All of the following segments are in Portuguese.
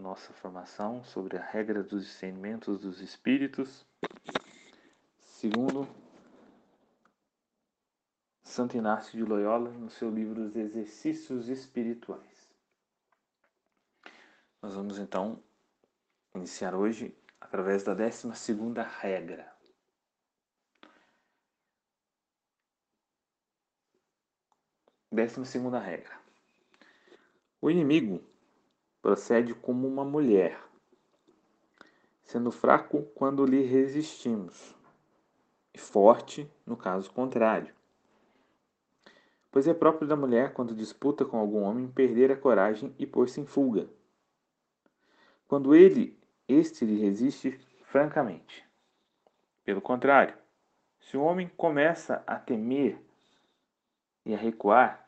nossa formação sobre a regra dos discernimentos dos espíritos, segundo Santo Inácio de Loyola, no seu livro Os Exercícios Espirituais. Nós vamos então iniciar hoje através da 12 segunda regra. Décima segunda regra. O inimigo procede como uma mulher, sendo fraco quando lhe resistimos, e forte no caso contrário. Pois é próprio da mulher, quando disputa com algum homem, perder a coragem e pôr-se em fuga. Quando ele, este lhe resiste francamente. Pelo contrário, se o homem começa a temer e a recuar,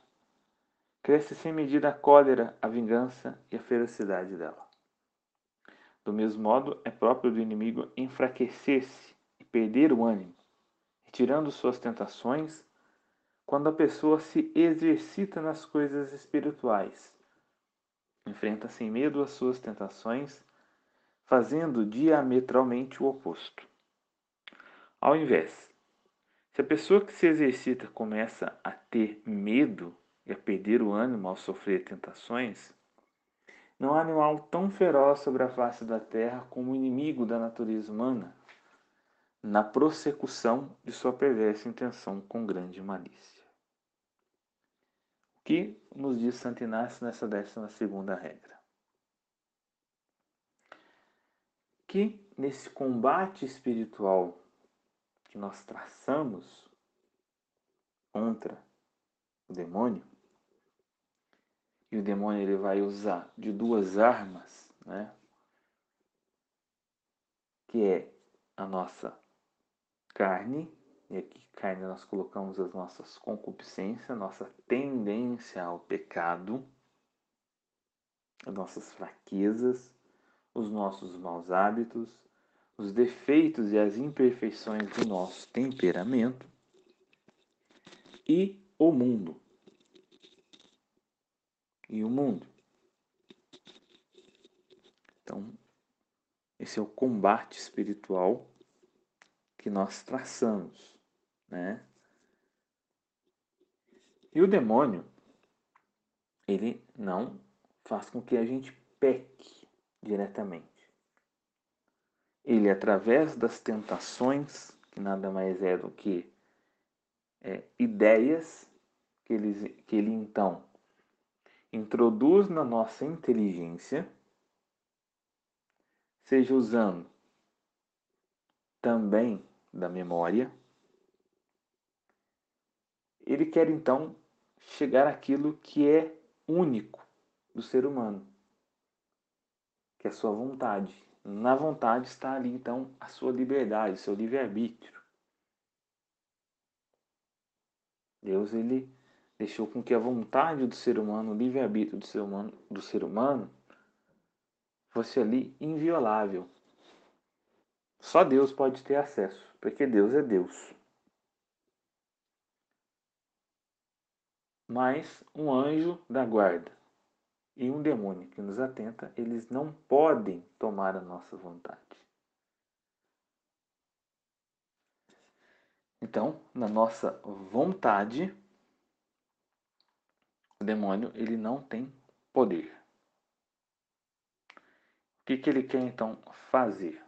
cresce sem medida a cólera, a vingança e a ferocidade dela. Do mesmo modo, é próprio do inimigo enfraquecer-se e perder o ânimo, retirando suas tentações, quando a pessoa se exercita nas coisas espirituais. Enfrenta sem medo as suas tentações, fazendo diametralmente o oposto. Ao invés, se a pessoa que se exercita começa a ter medo e a perder o ânimo ao sofrer tentações, não há animal tão feroz sobre a face da terra como o inimigo da natureza humana, na prossecução de sua perversa intenção com grande malícia. O que nos diz Santo Inácio nessa décima segunda regra? Que nesse combate espiritual que nós traçamos contra o demônio, e o demônio ele vai usar de duas armas, né? Que é a nossa carne, e aqui carne nós colocamos as nossas concupiscências, nossa tendência ao pecado, as nossas fraquezas, os nossos maus hábitos, os defeitos e as imperfeições do nosso temperamento e o mundo e o mundo. Então, esse é o combate espiritual que nós traçamos, né? E o demônio, ele não faz com que a gente peque diretamente. Ele, através das tentações, que nada mais é do que é, ideias que ele, que ele então introduz na nossa inteligência, seja usando também da memória, ele quer então chegar àquilo que é único do ser humano, que é a sua vontade. Na vontade está ali então a sua liberdade, seu livre-arbítrio. Deus ele deixou com que a vontade do ser humano, o livre-arbítrio do ser humano, do ser humano fosse ali inviolável. Só Deus pode ter acesso, porque Deus é Deus. Mas um anjo da guarda e um demônio que nos atenta, eles não podem tomar a nossa vontade. Então, na nossa vontade, o demônio ele não tem poder. O que, que ele quer então fazer?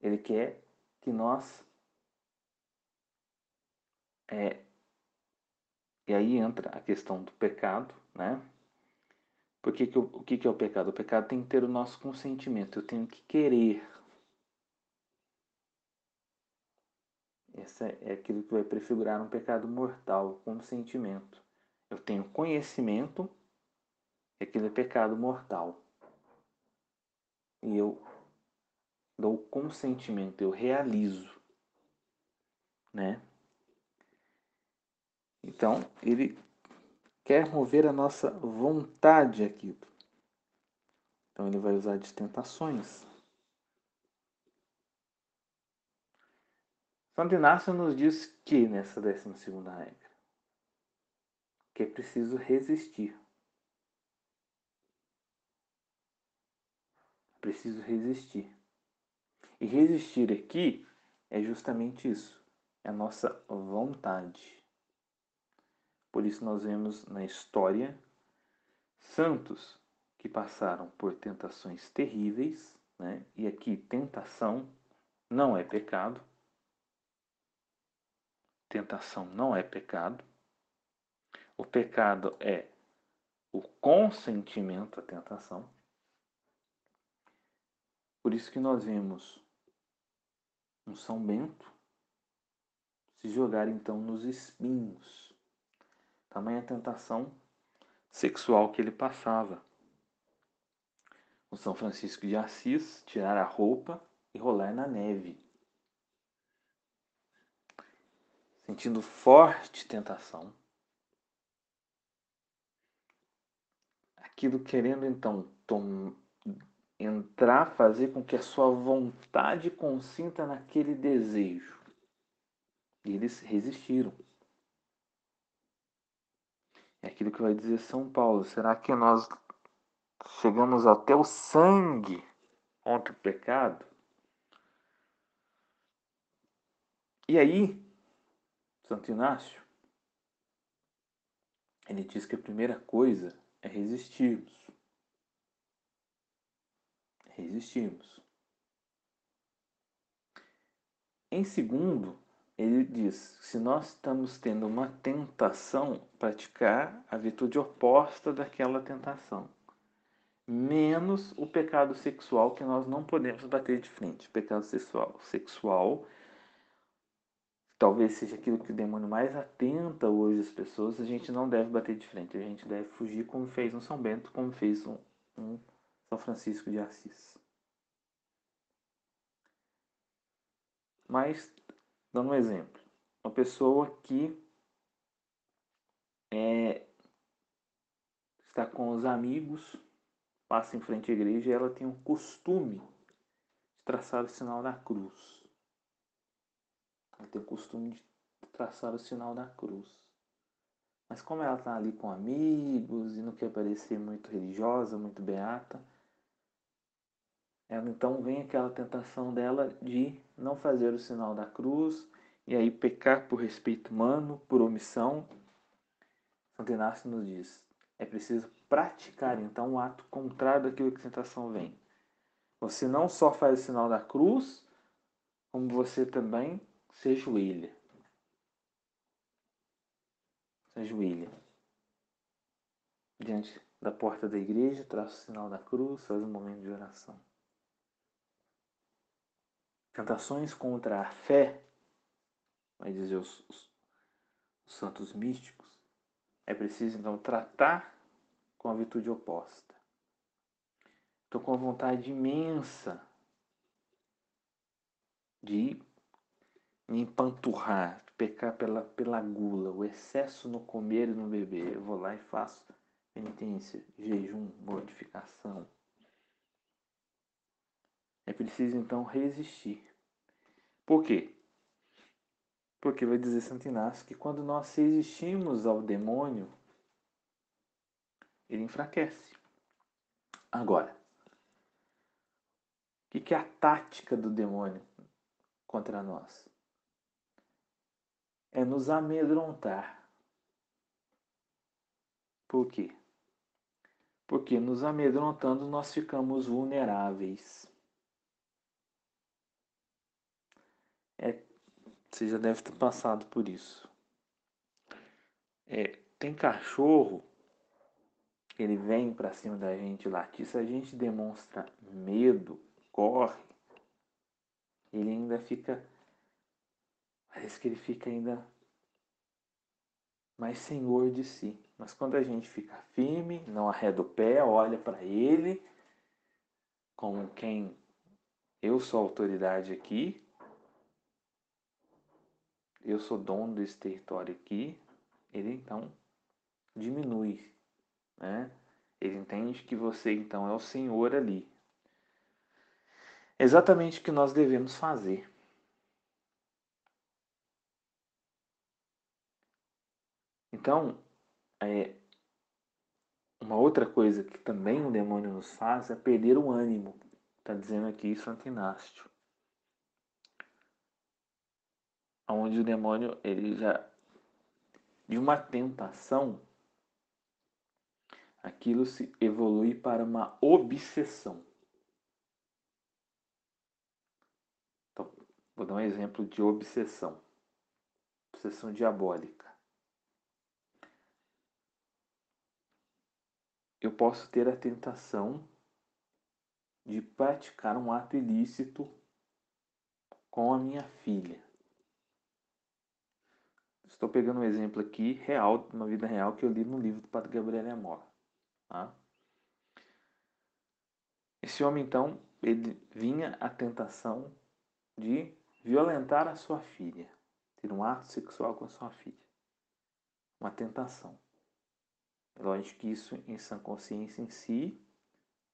Ele quer que nós. É, e aí entra a questão do pecado, né? Porque que, o que, que é o pecado? O pecado tem que ter o nosso consentimento. Eu tenho que querer Essa é aquilo que vai prefigurar um pecado mortal, como sentimento. Eu tenho conhecimento que aquele é pecado mortal. E eu dou consentimento, eu realizo, né? Então, ele quer mover a nossa vontade aqui. Então, ele vai usar de tentações. Santo Inácio nos diz que nessa décima segunda regra, que é preciso resistir. Preciso resistir. E resistir aqui é justamente isso, é a nossa vontade. Por isso nós vemos na história santos que passaram por tentações terríveis, né? e aqui tentação não é pecado. Tentação não é pecado. O pecado é o consentimento à tentação. Por isso que nós vemos um São Bento se jogar então nos espinhos. Tamanha tentação sexual que ele passava. O São Francisco de Assis tirar a roupa e rolar na neve. Sentindo forte tentação. Aquilo querendo então entrar, fazer com que a sua vontade consinta naquele desejo. E eles resistiram. É aquilo que vai dizer São Paulo. Será que nós chegamos até o sangue contra o pecado? E aí, Santo Inácio, ele diz que a primeira coisa é resistirmos resistimos. Em segundo, ele diz: se nós estamos tendo uma tentação, praticar a virtude oposta daquela tentação, menos o pecado sexual que nós não podemos bater de frente. O pecado sexual, sexual talvez seja aquilo que o demônio mais atenta hoje às pessoas, a gente não deve bater de frente, a gente deve fugir como fez um São Bento, como fez um, um são Francisco de Assis. Mas, dando um exemplo, uma pessoa que é, está com os amigos, passa em frente à igreja e ela tem o costume de traçar o sinal da cruz. Ela tem o costume de traçar o sinal da cruz. Mas como ela está ali com amigos e não quer parecer muito religiosa, muito beata, ela então vem aquela tentação dela de não fazer o sinal da cruz e aí pecar por respeito humano, por omissão. Santo Inácio nos diz: é preciso praticar então o ato contrário daquilo que a tentação vem. Você não só faz o sinal da cruz, como você também se ajoelha. Se ajoelha. Diante da porta da igreja, traça o sinal da cruz, faz um momento de oração. Tentações contra a fé, vai dizer os, os, os santos místicos, é preciso então tratar com a virtude oposta. Estou com vontade imensa de me empanturrar, pecar pela, pela gula, o excesso no comer e no beber. Eu vou lá e faço penitência, jejum, mortificação. É preciso então resistir. Por quê? Porque vai dizer Santo Inácio que quando nós resistimos ao demônio, ele enfraquece. Agora, o que é a tática do demônio contra nós? É nos amedrontar. Por quê? Porque nos amedrontando nós ficamos vulneráveis. É, você já deve ter passado por isso. É, tem cachorro, ele vem para cima da gente latir, se a gente demonstra medo, corre, ele ainda fica, parece que ele fica ainda mais senhor de si. Mas quando a gente fica firme, não arreda o pé, olha para ele, como quem eu sou autoridade aqui, eu sou dono desse território aqui, ele então diminui, né? Ele entende que você então é o Senhor ali. Exatamente o que nós devemos fazer. Então, é, uma outra coisa que também o demônio nos faz é perder o ânimo. Está dizendo aqui Santo Inácio. Onde o demônio, ele já. De uma tentação, aquilo se evolui para uma obsessão. Então, vou dar um exemplo de obsessão. Obsessão diabólica. Eu posso ter a tentação de praticar um ato ilícito com a minha filha. Estou pegando um exemplo aqui real, uma vida real que eu li no livro do Padre Gabriel Amor. Tá? Esse homem, então, ele vinha a tentação de violentar a sua filha, ter um ato sexual com a sua filha. Uma tentação. É lógico que isso, em sã consciência em si,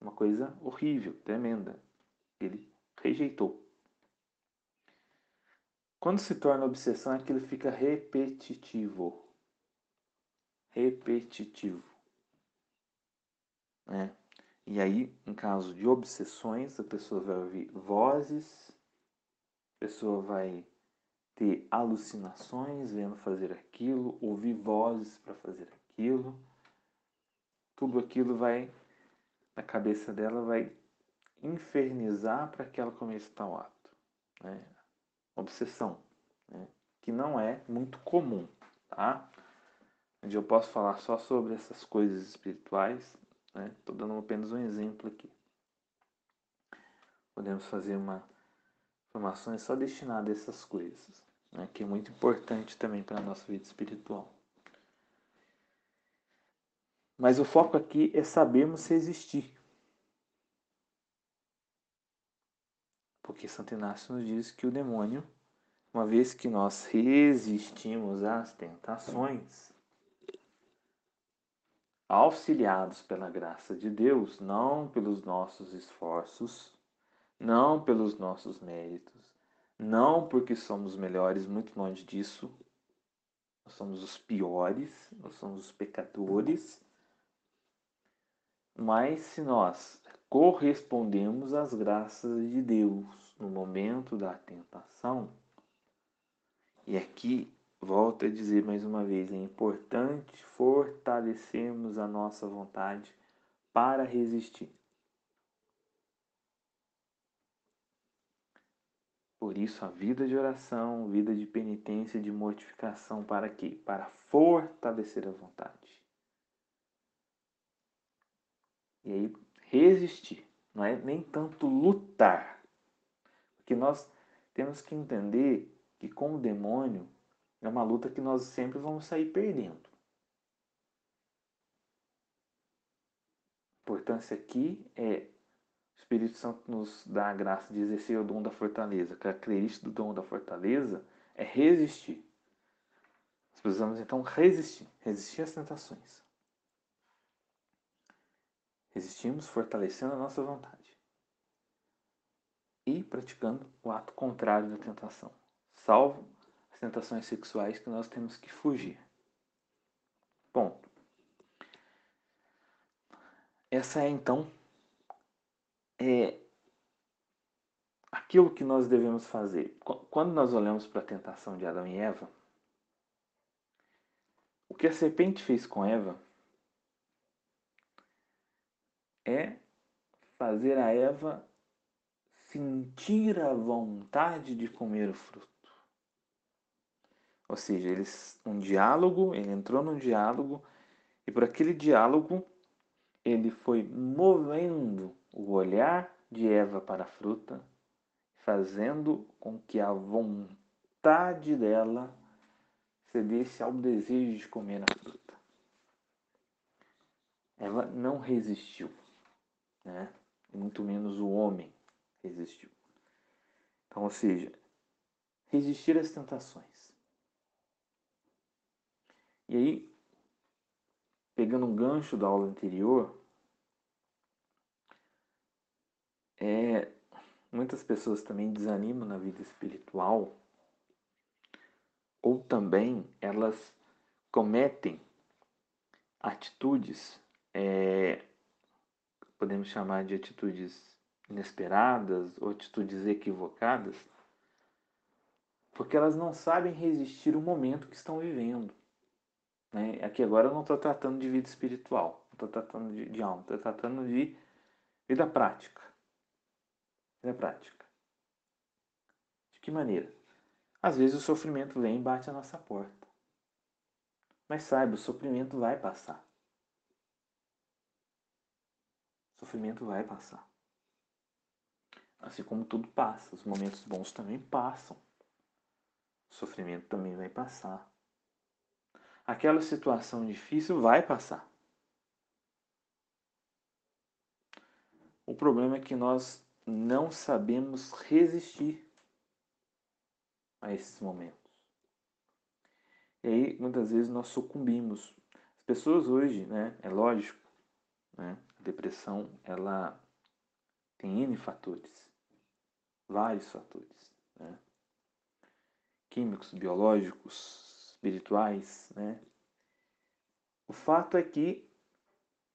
é uma coisa horrível, tremenda. Ele rejeitou. Quando se torna obsessão, aquilo fica repetitivo. Repetitivo. Né? E aí, em caso de obsessões, a pessoa vai ouvir vozes, a pessoa vai ter alucinações vendo fazer aquilo, ouvir vozes para fazer aquilo tudo aquilo vai, na cabeça dela, vai infernizar para que ela comece tal ato. Né? Obsessão, né? que não é muito comum, tá? Onde eu posso falar só sobre essas coisas espirituais, né? Estou dando apenas um exemplo aqui. Podemos fazer uma formação só destinada a essas coisas, né? que é muito importante também para a nossa vida espiritual. Mas o foco aqui é sabermos se existir. Porque Santo Inácio nos diz que o demônio, uma vez que nós resistimos às tentações, auxiliados pela graça de Deus, não pelos nossos esforços, não pelos nossos méritos, não porque somos melhores, muito longe disso, nós somos os piores, nós somos os pecadores, mas se nós correspondemos às graças de Deus no momento da tentação, e aqui volto a dizer mais uma vez, é importante fortalecermos a nossa vontade para resistir. Por isso, a vida de oração, vida de penitência, de mortificação, para quê? Para fortalecer a vontade. E aí resistir, não é nem tanto lutar. Porque nós temos que entender que com o demônio é uma luta que nós sempre vamos sair perdendo. A importância aqui é o Espírito Santo nos dá a graça de exercer o dom da fortaleza. A característica do dom da fortaleza é resistir. Nós precisamos então resistir, resistir às tentações. Resistimos fortalecendo a nossa vontade e praticando o ato contrário da tentação, salvo as tentações sexuais que nós temos que fugir. Ponto. Essa é então é aquilo que nós devemos fazer. Quando nós olhamos para a tentação de Adão e Eva, o que a serpente fez com Eva é fazer a Eva sentir a vontade de comer o fruto. Ou seja, eles um diálogo, ele entrou num diálogo e por aquele diálogo ele foi movendo o olhar de Eva para a fruta, fazendo com que a vontade dela cedesse ao desejo de comer a fruta. Ela não resistiu, né? Muito menos o homem resistiu. Então, ou seja, resistir às tentações. E aí, pegando um gancho da aula anterior, é, muitas pessoas também desanimam na vida espiritual, ou também elas cometem atitudes, é, podemos chamar de atitudes inesperadas ou atitudes equivocadas, porque elas não sabem resistir o momento que estão vivendo. Né? Aqui agora eu não estou tratando de vida espiritual, não estou tratando de, de alma, estou tratando de vida prática. Vida prática. De que maneira? Às vezes o sofrimento vem e bate a nossa porta. Mas saiba, o sofrimento vai passar. O sofrimento vai passar. Assim como tudo passa, os momentos bons também passam. O sofrimento também vai passar. Aquela situação difícil vai passar. O problema é que nós não sabemos resistir a esses momentos. E aí, muitas vezes, nós sucumbimos. As pessoas hoje, né, é lógico, né, depressão, ela tem N fatores, vários fatores, né, químicos, biológicos, espirituais, né. O fato é que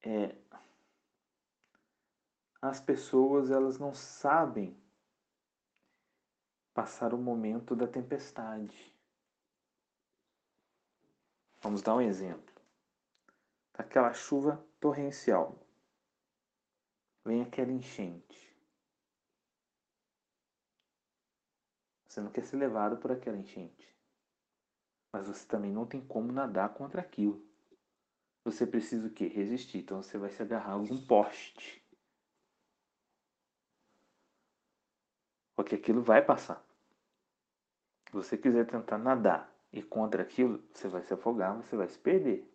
é, as pessoas, elas não sabem passar o momento da tempestade. Vamos dar um exemplo. Aquela chuva torrencial. Vem aquela enchente. Você não quer ser levado por aquela enchente. Mas você também não tem como nadar contra aquilo. Você precisa o quê? Resistir. Então você vai se agarrar a algum poste. Porque aquilo vai passar. Se você quiser tentar nadar e contra aquilo, você vai se afogar, você vai se perder.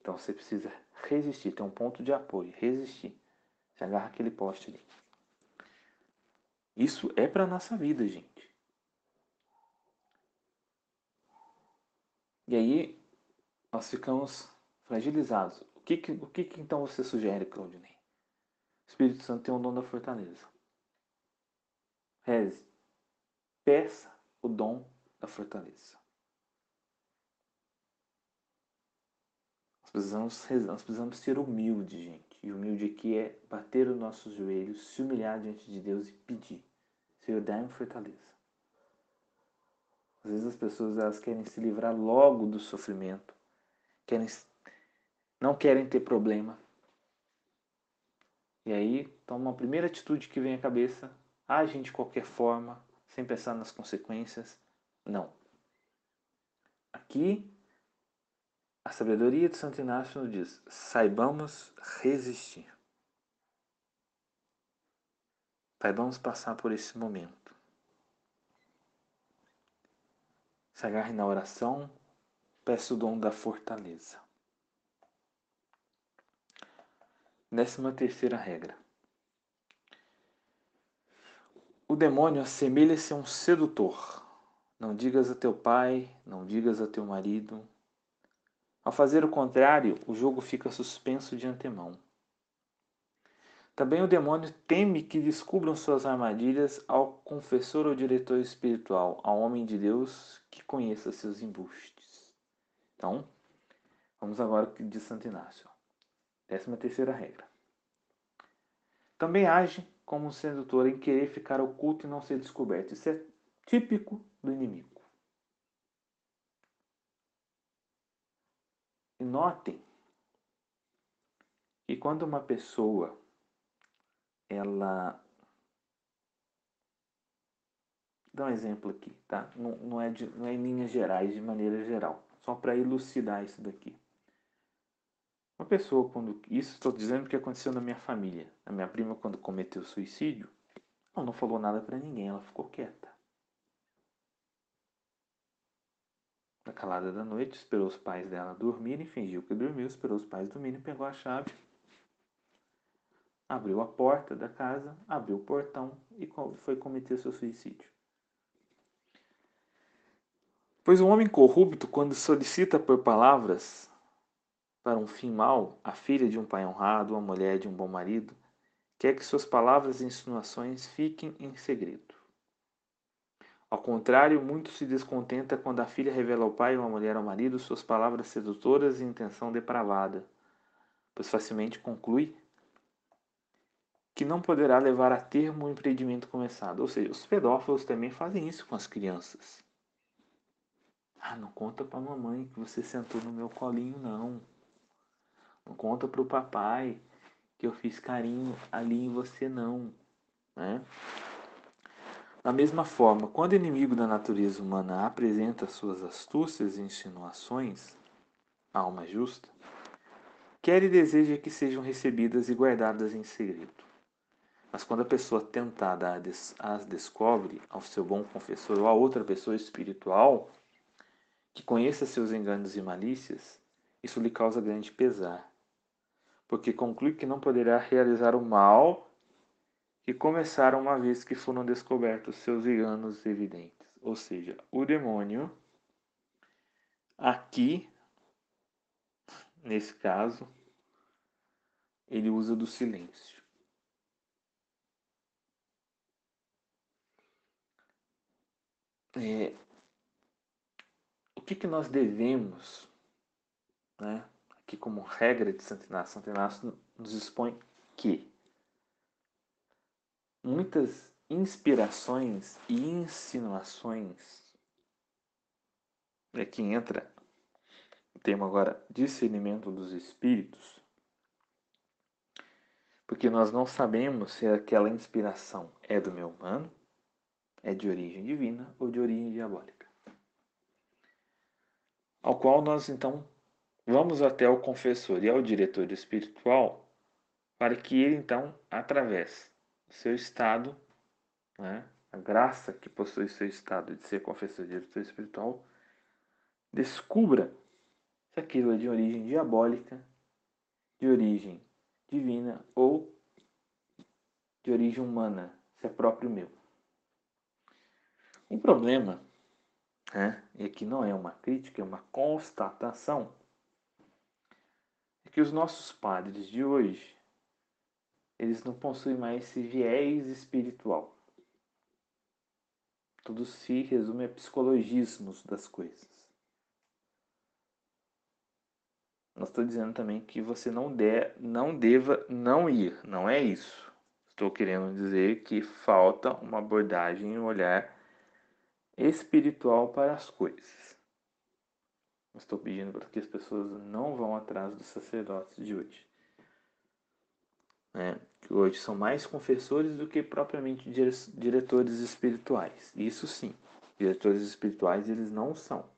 Então você precisa resistir, ter um ponto de apoio, resistir. Se agarra aquele poste ali. Isso é para nossa vida, gente. E aí nós ficamos fragilizados. O que, que, o que, que então você sugere, Claudinei? O Espírito Santo tem o dom da fortaleza. Reze. Peça o dom da fortaleza. Nós precisamos, nós precisamos ser humildes, gente. E humilde aqui é bater os nossos joelhos, se humilhar diante de Deus e pedir. Senhor, dá-me fortaleza. Às vezes as pessoas elas querem se livrar logo do sofrimento, querem, não querem ter problema. E aí toma a primeira atitude que vem à cabeça, agem de qualquer forma, sem pensar nas consequências. Não. Aqui a sabedoria de Santo Inácio nos diz: saibamos resistir. Saibamos passar por esse momento. Se agarre na oração, peça o dom da fortaleza. Décima terceira regra. O demônio assemelha-se a um sedutor. Não digas a teu pai, não digas a teu marido, ao fazer o contrário, o jogo fica suspenso de antemão. Também o demônio teme que descubram suas armadilhas ao confessor ou diretor espiritual, ao homem de Deus que conheça seus embustes. Então, vamos agora ao que diz Santo Inácio. Décima terceira regra. Também age como um sedutor em querer ficar oculto e não ser descoberto. Isso é típico do inimigo. E notem que quando uma pessoa ela dá um exemplo aqui, tá? Não, não, é, de, não é em linhas gerais, de maneira geral, só para elucidar isso daqui. Uma pessoa quando isso estou dizendo que aconteceu na minha família, a minha prima quando cometeu suicídio, ela não falou nada para ninguém, ela ficou quieta. Na calada da noite, esperou os pais dela dormirem, fingiu que dormiu, esperou os pais dormirem, pegou a chave, abriu a porta da casa, abriu o portão e foi cometer seu suicídio. Pois o homem corrupto, quando solicita por palavras para um fim mau a filha de um pai honrado, a mulher de um bom marido, quer que suas palavras e insinuações fiquem em segredo. Ao contrário, muito se descontenta quando a filha revela ao pai ou à mulher ao marido suas palavras sedutoras e intenção depravada, pois facilmente conclui que não poderá levar a termo o empreendimento começado. Ou seja, os pedófilos também fazem isso com as crianças. Ah, não conta para a mamãe que você sentou no meu colinho, não. Não conta para o papai que eu fiz carinho ali em você, não. Né? Da mesma forma, quando o inimigo da natureza humana apresenta suas astúcias e insinuações, a alma justa, quer e deseja que sejam recebidas e guardadas em segredo. Mas quando a pessoa tentada as descobre ao seu bom confessor ou a outra pessoa espiritual que conheça seus enganos e malícias, isso lhe causa grande pesar, porque conclui que não poderá realizar o mal que começaram uma vez que foram descobertos seus enganos evidentes. Ou seja, o demônio, aqui, nesse caso, ele usa do silêncio. é, o que, que nós devemos, né, aqui como regra de Santo Inácio, Santo Inácio nos expõe que muitas inspirações e insinuações, é entra o termo agora discernimento dos espíritos, porque nós não sabemos se aquela inspiração é do meu humano é de origem divina ou de origem diabólica. Ao qual nós então vamos até o confessor e ao diretor espiritual para que ele então, através seu estado, né, a graça que possui seu estado de ser confessor e diretor espiritual, descubra se aquilo é de origem diabólica, de origem divina ou de origem humana, se é próprio meu. Um problema, né, e aqui não é uma crítica, é uma constatação, é que os nossos padres de hoje, eles não possuem mais esse viés espiritual. Tudo se resume a psicologismos das coisas. Não estou dizendo também que você não, de, não deva não ir, não é isso. Estou querendo dizer que falta uma abordagem e um olhar espiritual para as coisas. Estou pedindo para que as pessoas não vão atrás dos sacerdotes de hoje. Né? Que hoje são mais confessores do que propriamente diretores espirituais. Isso sim, diretores espirituais eles não são.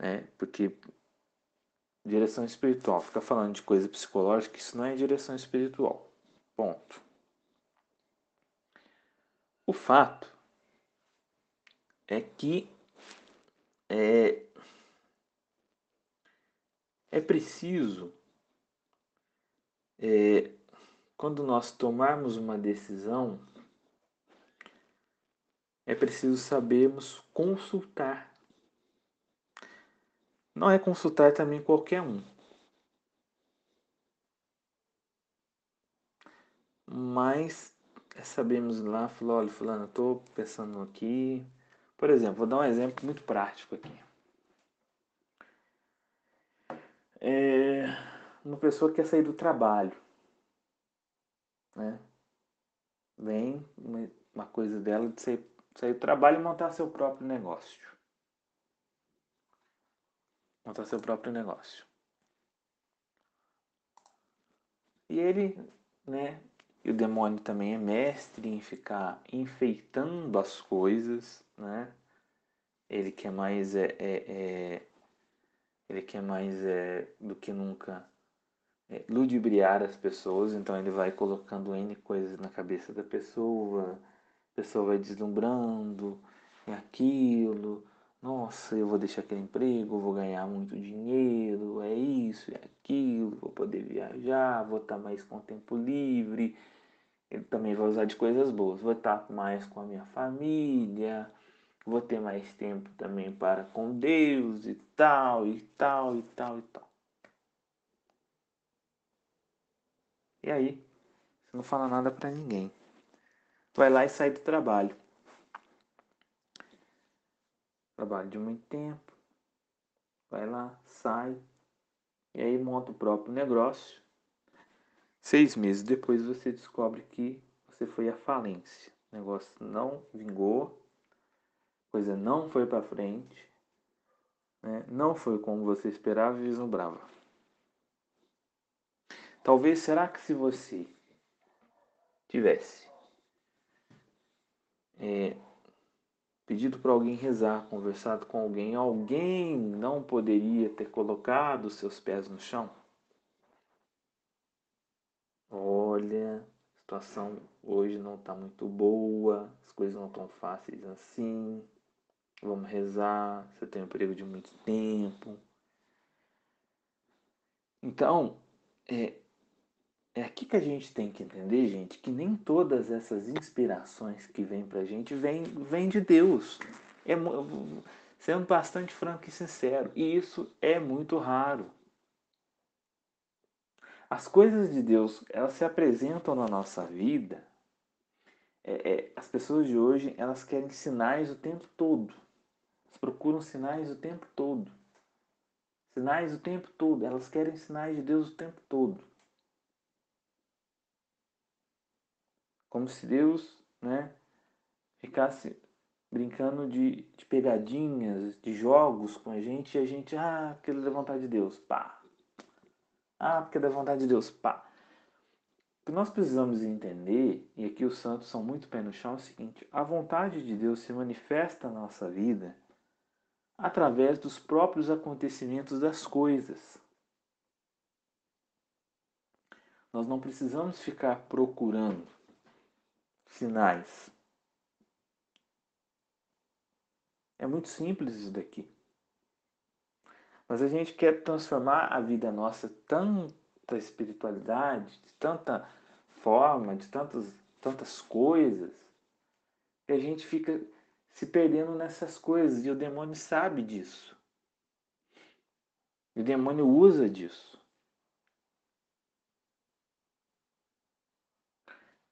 Né? Porque direção espiritual, fica falando de coisa psicológica, isso não é direção espiritual. Ponto. O fato é que é, é preciso, é, quando nós tomarmos uma decisão, é preciso sabermos consultar. Não é consultar também qualquer um. Mas é sabemos lá, falou, olha, fulano, eu tô pensando aqui. Por exemplo, vou dar um exemplo muito prático aqui. É, uma pessoa que quer sair do trabalho, né? Vem uma, coisa dela de sair, sair do trabalho e montar seu próprio negócio. Montar seu próprio negócio. E ele, né, e o demônio também é mestre em ficar enfeitando as coisas, né? Ele quer mais é, é, é ele quer mais é, do que nunca ludibriar as pessoas, então ele vai colocando N coisas na cabeça da pessoa, a pessoa vai deslumbrando e aquilo, nossa, eu vou deixar aquele emprego, vou ganhar muito dinheiro, é isso, é aquilo, vou poder viajar, vou estar mais com tempo livre, ele também vai usar de coisas boas, vou estar mais com a minha família, vou ter mais tempo também para com Deus e tal, e tal, e tal, e tal. E aí, você não fala nada para ninguém. Vai lá e sai do trabalho. Trabalho de muito tempo. Vai lá, sai. E aí monta o próprio negócio. Seis meses depois você descobre que você foi à falência. O negócio não vingou, coisa não foi para frente, né? não foi como você esperava e vislumbrava. Talvez, será que se você tivesse é, pedido para alguém rezar, conversado com alguém, alguém não poderia ter colocado seus pés no chão? Olha, a situação hoje não está muito boa, as coisas não estão fáceis assim. Vamos rezar, você tem um período de muito tempo. Então, é, é aqui que a gente tem que entender, gente, que nem todas essas inspirações que vêm pra gente vêm vem de Deus. É, sendo bastante franco e sincero. E isso é muito raro. As coisas de Deus, elas se apresentam na nossa vida. É, é, as pessoas de hoje, elas querem sinais o tempo todo procuram sinais o tempo todo. Sinais o tempo todo. Elas querem sinais de Deus o tempo todo. Como se Deus né, ficasse brincando de, de pegadinhas, de jogos com a gente e a gente, ah, porque é da vontade de Deus, pá. Ah, porque é da vontade de Deus, pá. O que nós precisamos entender, e aqui os santos são muito pé no chão, é o seguinte: a vontade de Deus se manifesta na nossa vida através dos próprios acontecimentos das coisas. Nós não precisamos ficar procurando sinais. É muito simples isso daqui. Mas a gente quer transformar a vida nossa tanta espiritualidade, de tanta forma, de tantas, tantas coisas, que a gente fica se perdendo nessas coisas e o demônio sabe disso. E o demônio usa disso.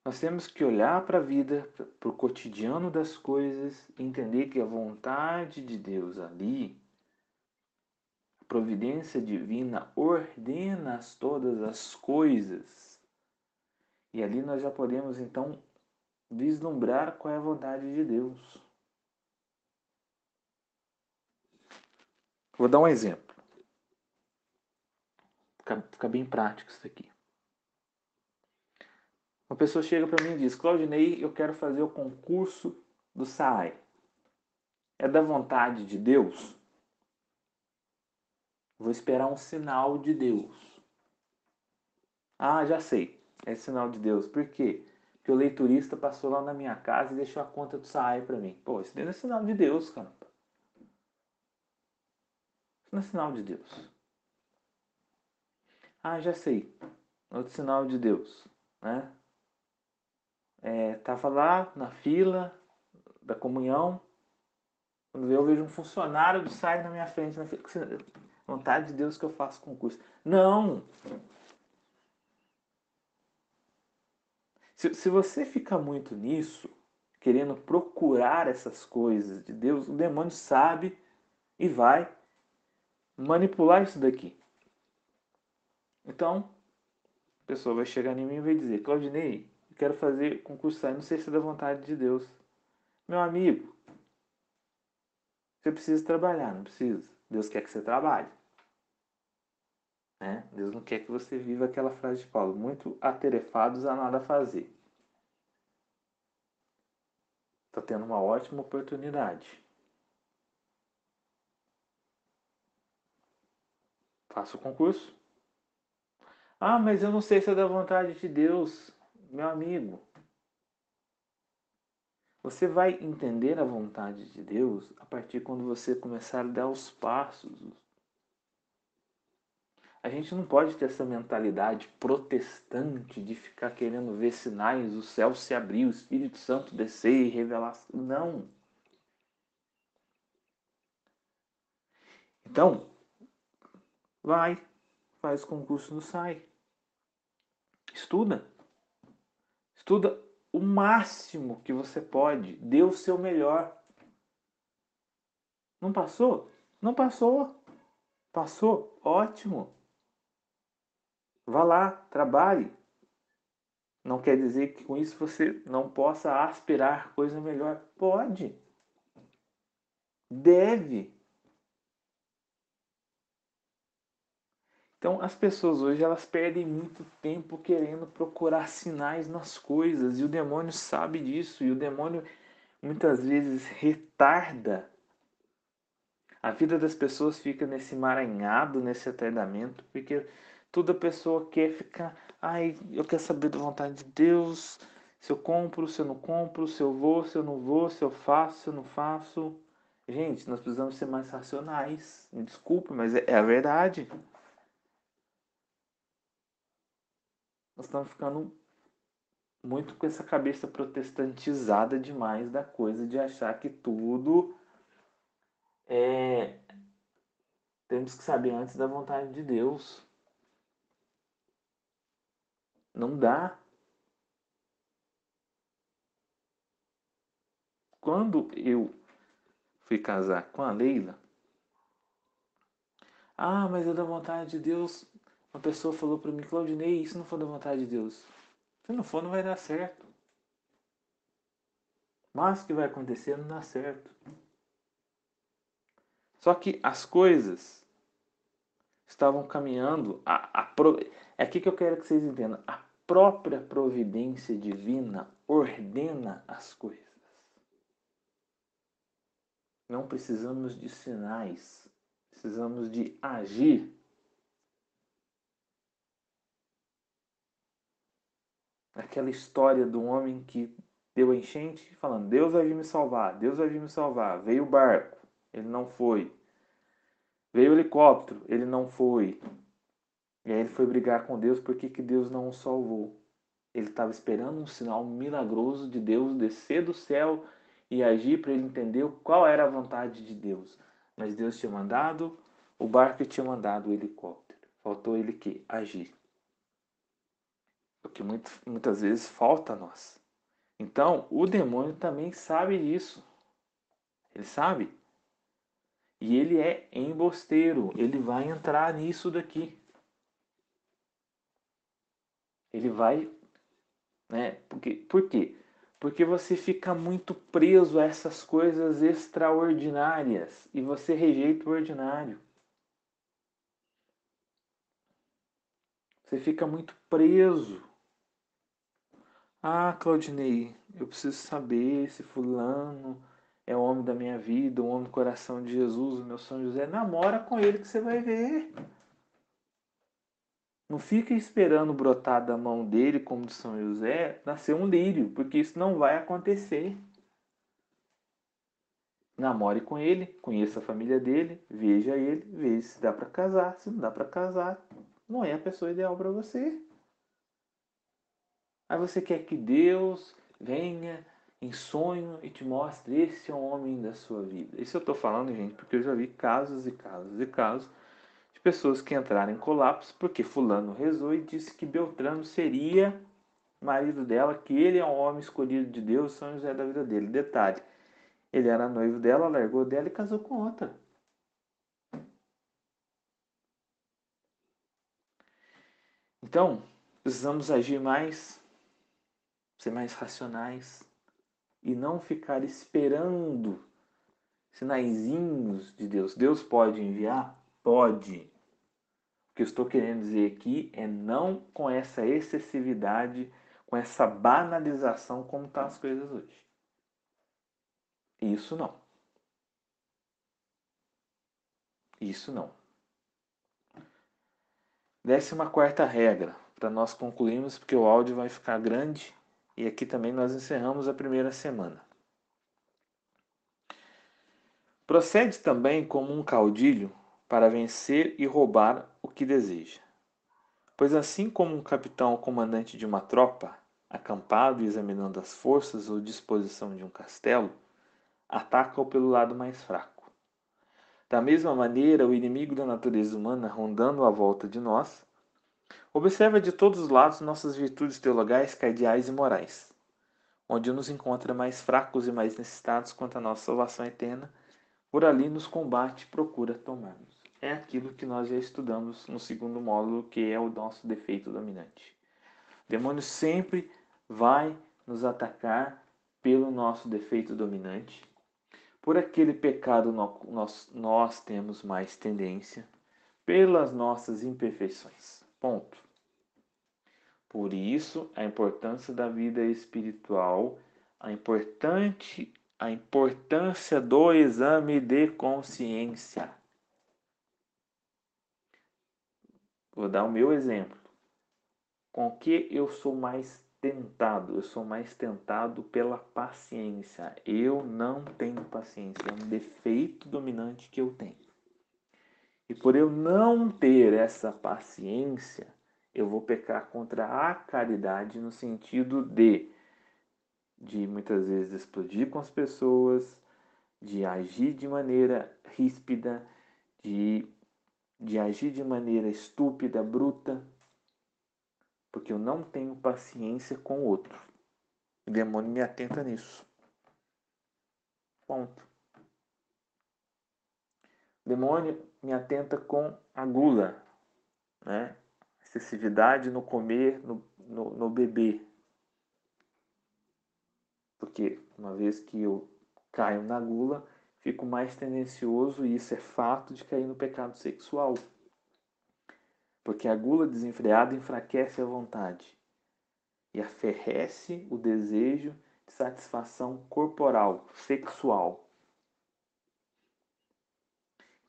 Nós temos que olhar para a vida, para o cotidiano das coisas, entender que a vontade de Deus ali, a providência divina ordena todas as coisas. E ali nós já podemos então vislumbrar qual é a vontade de Deus. Vou dar um exemplo. Fica, fica bem prático isso aqui. Uma pessoa chega para mim e diz: Claudinei, eu quero fazer o concurso do SAI. É da vontade de Deus? Vou esperar um sinal de Deus. Ah, já sei. É sinal de Deus. Por quê? Porque o leiturista passou lá na minha casa e deixou a conta do SAI para mim. Pô, isso não é sinal de Deus, cara no sinal de Deus. Ah, já sei. Outro sinal de Deus, né? É, tava lá na fila da comunhão. Quando eu vejo um funcionário do SAI na minha frente, na fila, vontade de Deus que eu faça concurso. Não! Se, se você fica muito nisso, querendo procurar essas coisas de Deus, o demônio sabe e vai manipular isso daqui. Então, a pessoa vai chegar em mim e vai dizer: Claudinei, eu quero fazer concurso não sei se é da vontade de Deus. Meu amigo, você precisa trabalhar, não precisa. Deus quer que você trabalhe. Né? Deus não quer que você viva aquela frase de Paulo: muito aterefados a nada fazer. Está tendo uma ótima oportunidade. Faça o concurso. Ah, mas eu não sei se é da vontade de Deus, meu amigo. Você vai entender a vontade de Deus a partir quando você começar a dar os passos. A gente não pode ter essa mentalidade protestante de ficar querendo ver sinais, o céu se abrir, o Espírito Santo descer e revelar. Não. Então, vai, faz concurso no SAI. Estuda. Estuda o máximo que você pode. Dê o seu melhor. Não passou? Não passou. Passou? Ótimo. Vá lá, trabalhe. Não quer dizer que com isso você não possa aspirar coisa melhor. Pode. Deve. Então, as pessoas hoje elas perdem muito tempo querendo procurar sinais nas coisas e o demônio sabe disso e o demônio muitas vezes retarda a vida das pessoas fica nesse emaranhado, nesse atardamento, porque toda pessoa quer ficar, ai, eu quero saber da vontade de Deus, se eu compro, se eu não compro, se eu vou, se eu não vou, se eu faço, se eu não faço. Gente, nós precisamos ser mais racionais. Me desculpe, mas é, é a verdade. Nós estamos ficando muito com essa cabeça protestantizada demais da coisa de achar que tudo é temos que saber antes da vontade de Deus. Não dá. Quando eu fui casar com a Leila, ah, mas é da vontade de Deus. Uma pessoa falou para mim, Claudinei, isso não for da vontade de Deus. Se não for, não vai dar certo. Mas o que vai acontecer não dá certo. Só que as coisas estavam caminhando. A, a, é aqui que eu quero que vocês entendam. A própria providência divina ordena as coisas. Não precisamos de sinais, precisamos de agir aquela história do homem que deu a enchente, falando: Deus vai vir me salvar, Deus vai vir me salvar. Veio o barco, ele não foi. Veio o helicóptero, ele não foi. E aí ele foi brigar com Deus porque que Deus não o salvou. Ele estava esperando um sinal milagroso de Deus descer do céu e agir para ele entender qual era a vontade de Deus. Mas Deus tinha mandado o barco e tinha mandado o helicóptero. Faltou ele que agir o que muito, muitas vezes falta a nós. Então, o demônio também sabe disso. Ele sabe. E ele é embosteiro. Ele vai entrar nisso daqui. Ele vai. Né? Porque, por quê? Porque você fica muito preso a essas coisas extraordinárias e você rejeita o ordinário. Você fica muito preso ah, Claudinei, eu preciso saber se fulano é o homem da minha vida, o homem do coração de Jesus, o meu São José. Namora com ele que você vai ver. Não fica esperando brotar da mão dele, como de São José, nascer um lírio, porque isso não vai acontecer. Namore com ele, conheça a família dele, veja ele, veja se dá para casar. Se não dá para casar, não é a pessoa ideal para você. Aí você quer que Deus venha em sonho e te mostre esse é o homem da sua vida. Isso eu estou falando, gente, porque eu já vi casos e casos e casos de pessoas que entraram em colapso porque fulano rezou e disse que Beltrano seria marido dela, que ele é um homem escolhido de Deus, São José da vida dele. Detalhe, ele era noivo dela, largou dela e casou com outra. Então, precisamos agir mais ser mais racionais e não ficar esperando sinaizinhos de Deus. Deus pode enviar? Pode. O que eu estou querendo dizer aqui é não com essa excessividade, com essa banalização como estão tá as coisas hoje. Isso não. Isso não. Décima quarta regra, para nós concluirmos, porque o áudio vai ficar grande e aqui também nós encerramos a primeira semana. Procede também como um caudilho para vencer e roubar o que deseja. Pois assim como um capitão ou comandante de uma tropa, acampado e examinando as forças ou disposição de um castelo, ataca-o pelo lado mais fraco. Da mesma maneira, o inimigo da natureza humana, rondando à volta de nós, observa de todos os lados nossas virtudes teologais, cardeais e morais, onde nos encontra mais fracos e mais necessitados quanto à nossa salvação eterna, por ali nos combate e procura tomar-nos. É aquilo que nós já estudamos no segundo módulo, que é o nosso defeito dominante. O demônio sempre vai nos atacar pelo nosso defeito dominante, por aquele pecado nós, nós temos mais tendência, pelas nossas imperfeições. Ponto. Por isso, a importância da vida espiritual, a importante a importância do exame de consciência. Vou dar o meu exemplo. Com que eu sou mais tentado, eu sou mais tentado pela paciência. Eu não tenho paciência, é um defeito dominante que eu tenho. E por eu não ter essa paciência, eu vou pecar contra a caridade no sentido de de muitas vezes explodir com as pessoas, de agir de maneira ríspida, de, de agir de maneira estúpida, bruta, porque eu não tenho paciência com o outro. O demônio me atenta nisso. Ponto. Demônio me atenta com a gula, né? excessividade no comer, no, no, no beber. Porque uma vez que eu caio na gula, fico mais tendencioso, e isso é fato, de cair no pecado sexual porque a gula desenfreada enfraquece a vontade e aferrece o desejo de satisfação corporal, sexual.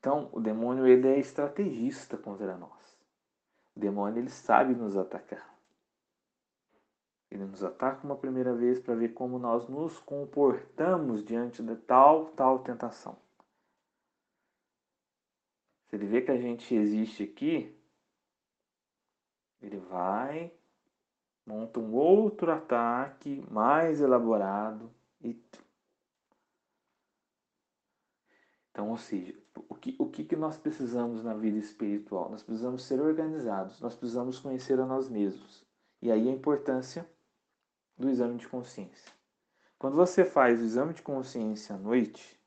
Então, o demônio ele é estrategista contra nós. O demônio ele sabe nos atacar. Ele nos ataca uma primeira vez para ver como nós nos comportamos diante de tal, tal tentação. Se ele vê que a gente existe aqui, ele vai, monta um outro ataque mais elaborado e. Então, ou seja, o que, o que, que nós precisamos na vida espiritual? Nós precisamos ser organizados, nós precisamos conhecer a nós mesmos. E aí a importância do exame de consciência. Quando você faz o exame de consciência à noite,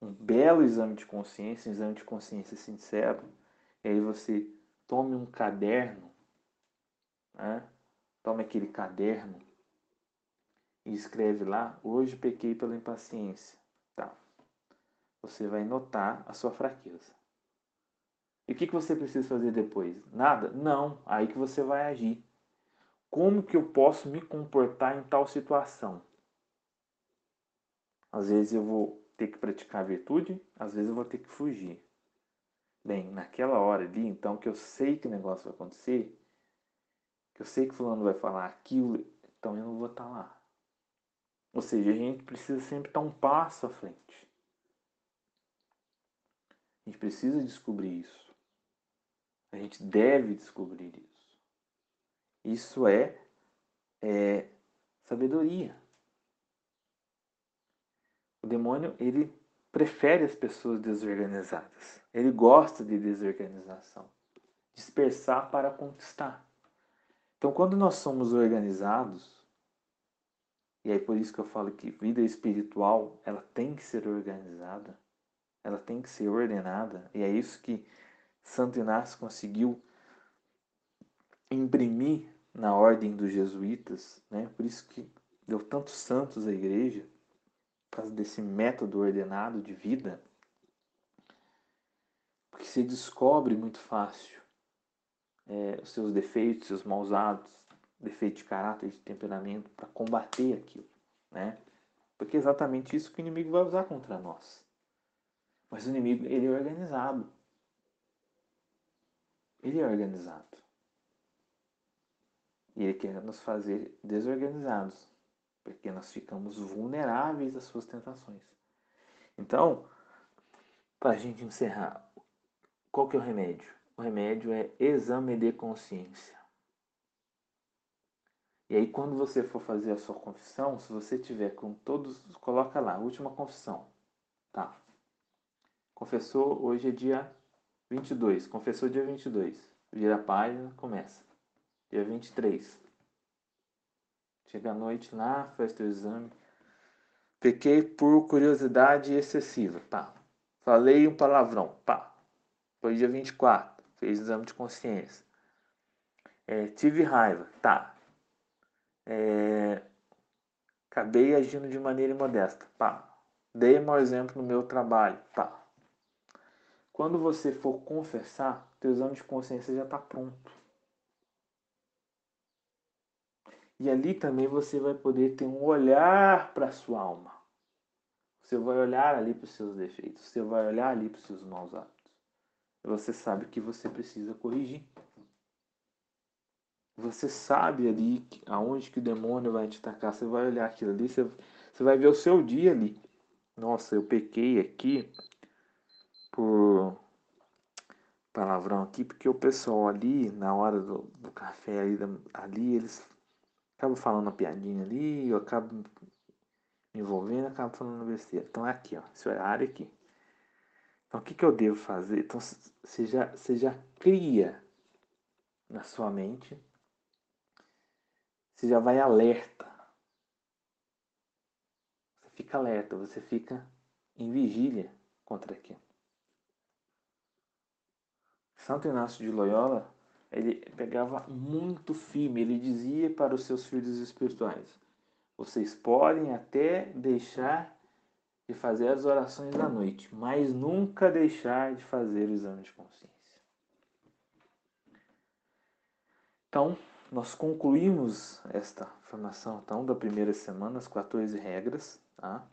um belo exame de consciência, um exame de consciência sincero, e aí você tome um caderno, né? tome aquele caderno e escreve lá: Hoje pequei pela impaciência. Você vai notar a sua fraqueza. E o que, que você precisa fazer depois? Nada? Não. Aí que você vai agir. Como que eu posso me comportar em tal situação? Às vezes eu vou ter que praticar virtude, às vezes eu vou ter que fugir. Bem, naquela hora ali, então, que eu sei que o negócio vai acontecer, que eu sei que fulano vai falar aquilo, então eu não vou estar lá. Ou seja, a gente precisa sempre estar um passo à frente. A gente precisa descobrir isso. A gente deve descobrir isso. Isso é, é sabedoria. O demônio, ele prefere as pessoas desorganizadas. Ele gosta de desorganização. Dispersar para conquistar. Então, quando nós somos organizados, e é por isso que eu falo que vida espiritual, ela tem que ser organizada, ela tem que ser ordenada, e é isso que Santo Inácio conseguiu imprimir na ordem dos jesuítas, né? Por isso que deu tantos santos à igreja, por causa desse método ordenado de vida, porque se descobre muito fácil é, os seus defeitos, seus maus hábitos, defeito de caráter, de temperamento, para combater aquilo, né? Porque é exatamente isso que o inimigo vai usar contra nós. Mas o inimigo, ele é organizado. Ele é organizado. E ele quer nos fazer desorganizados porque nós ficamos vulneráveis às suas tentações. Então, para a gente encerrar, qual que é o remédio? o remédio é exame de consciência. E aí quando você for fazer a sua confissão, se você tiver com todos, coloca lá, última confissão. Tá. Confessou, hoje é dia 22. Confessou dia 22. Vira a página, começa. Dia 23. Chega à noite lá, faz teu exame. Pequei por curiosidade excessiva. Pá. Falei um palavrão. Pá. Foi dia 24. Fez exame de consciência. É, tive raiva. Tá. É, acabei agindo de maneira imodesta. Pá. Dei mau exemplo no meu trabalho. Pá. Quando você for confessar, teu exame de consciência já está pronto. E ali também você vai poder ter um olhar para a sua alma. Você vai olhar ali para os seus defeitos. Você vai olhar ali para os seus maus hábitos. Você sabe que você precisa corrigir. Você sabe ali aonde que o demônio vai te atacar. Você vai olhar aquilo ali. Você, você vai ver o seu dia ali. Nossa, eu pequei aqui por palavrão aqui, porque o pessoal ali, na hora do, do café ali, ali, eles acabam falando uma piadinha ali, eu acabo me envolvendo, acabo falando besteira. Então é aqui, ó, esse horário aqui. Então o que, que eu devo fazer? Então você já, você já cria na sua mente, você já vai alerta. Você fica alerta, você fica em vigília contra aquilo. Santo Inácio de Loyola, ele pegava muito firme, ele dizia para os seus filhos espirituais: vocês podem até deixar de fazer as orações da noite, mas nunca deixar de fazer o exame de consciência. Então, nós concluímos esta formação então, da primeira semana, as 14 regras. Tá?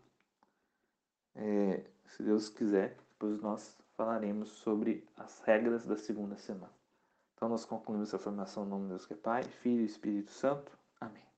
É, se Deus quiser, depois nós falaremos sobre as regras da segunda semana. Então nós concluímos a formação no nome de Deus que é Pai, Filho e Espírito Santo. Amém.